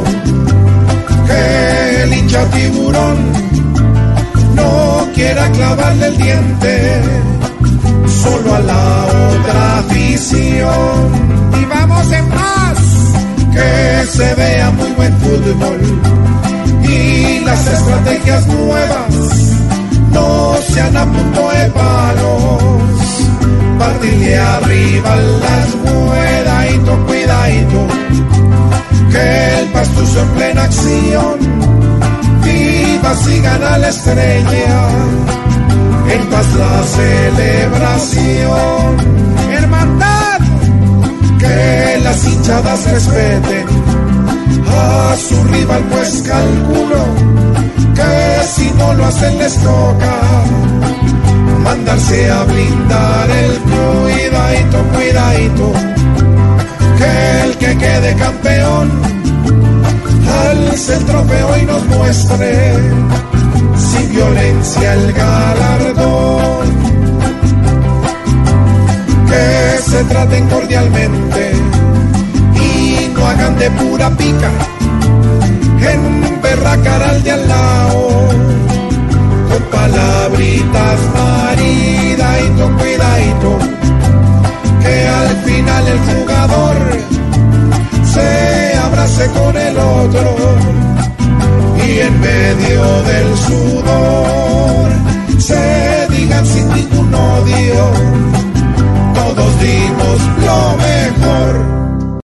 hincha tiburón. No quiera clavarle el diente solo a la otra afición. Y vamos en paz, que se vea muy buen fútbol. Y las estrategias nuevas no sean a punto de palos. Partirle arriba las cuidadito, cuidadito, que el pastuso en plena acción, viva si gana la estrella, en paz la celebración, hermandad, que las hinchadas respeten. A su rival, pues calculo que si no lo hacen les toca. Mandarse a blindar el cuidadito, cuidadito, que el que quede campeón nos muestre sin violencia el galardón, que se traten cordialmente y no hagan de pura pica en berracar al de al lado con palabritas maridadito, cuidadito, que al final el jugador se abrace con el otro medio del sudor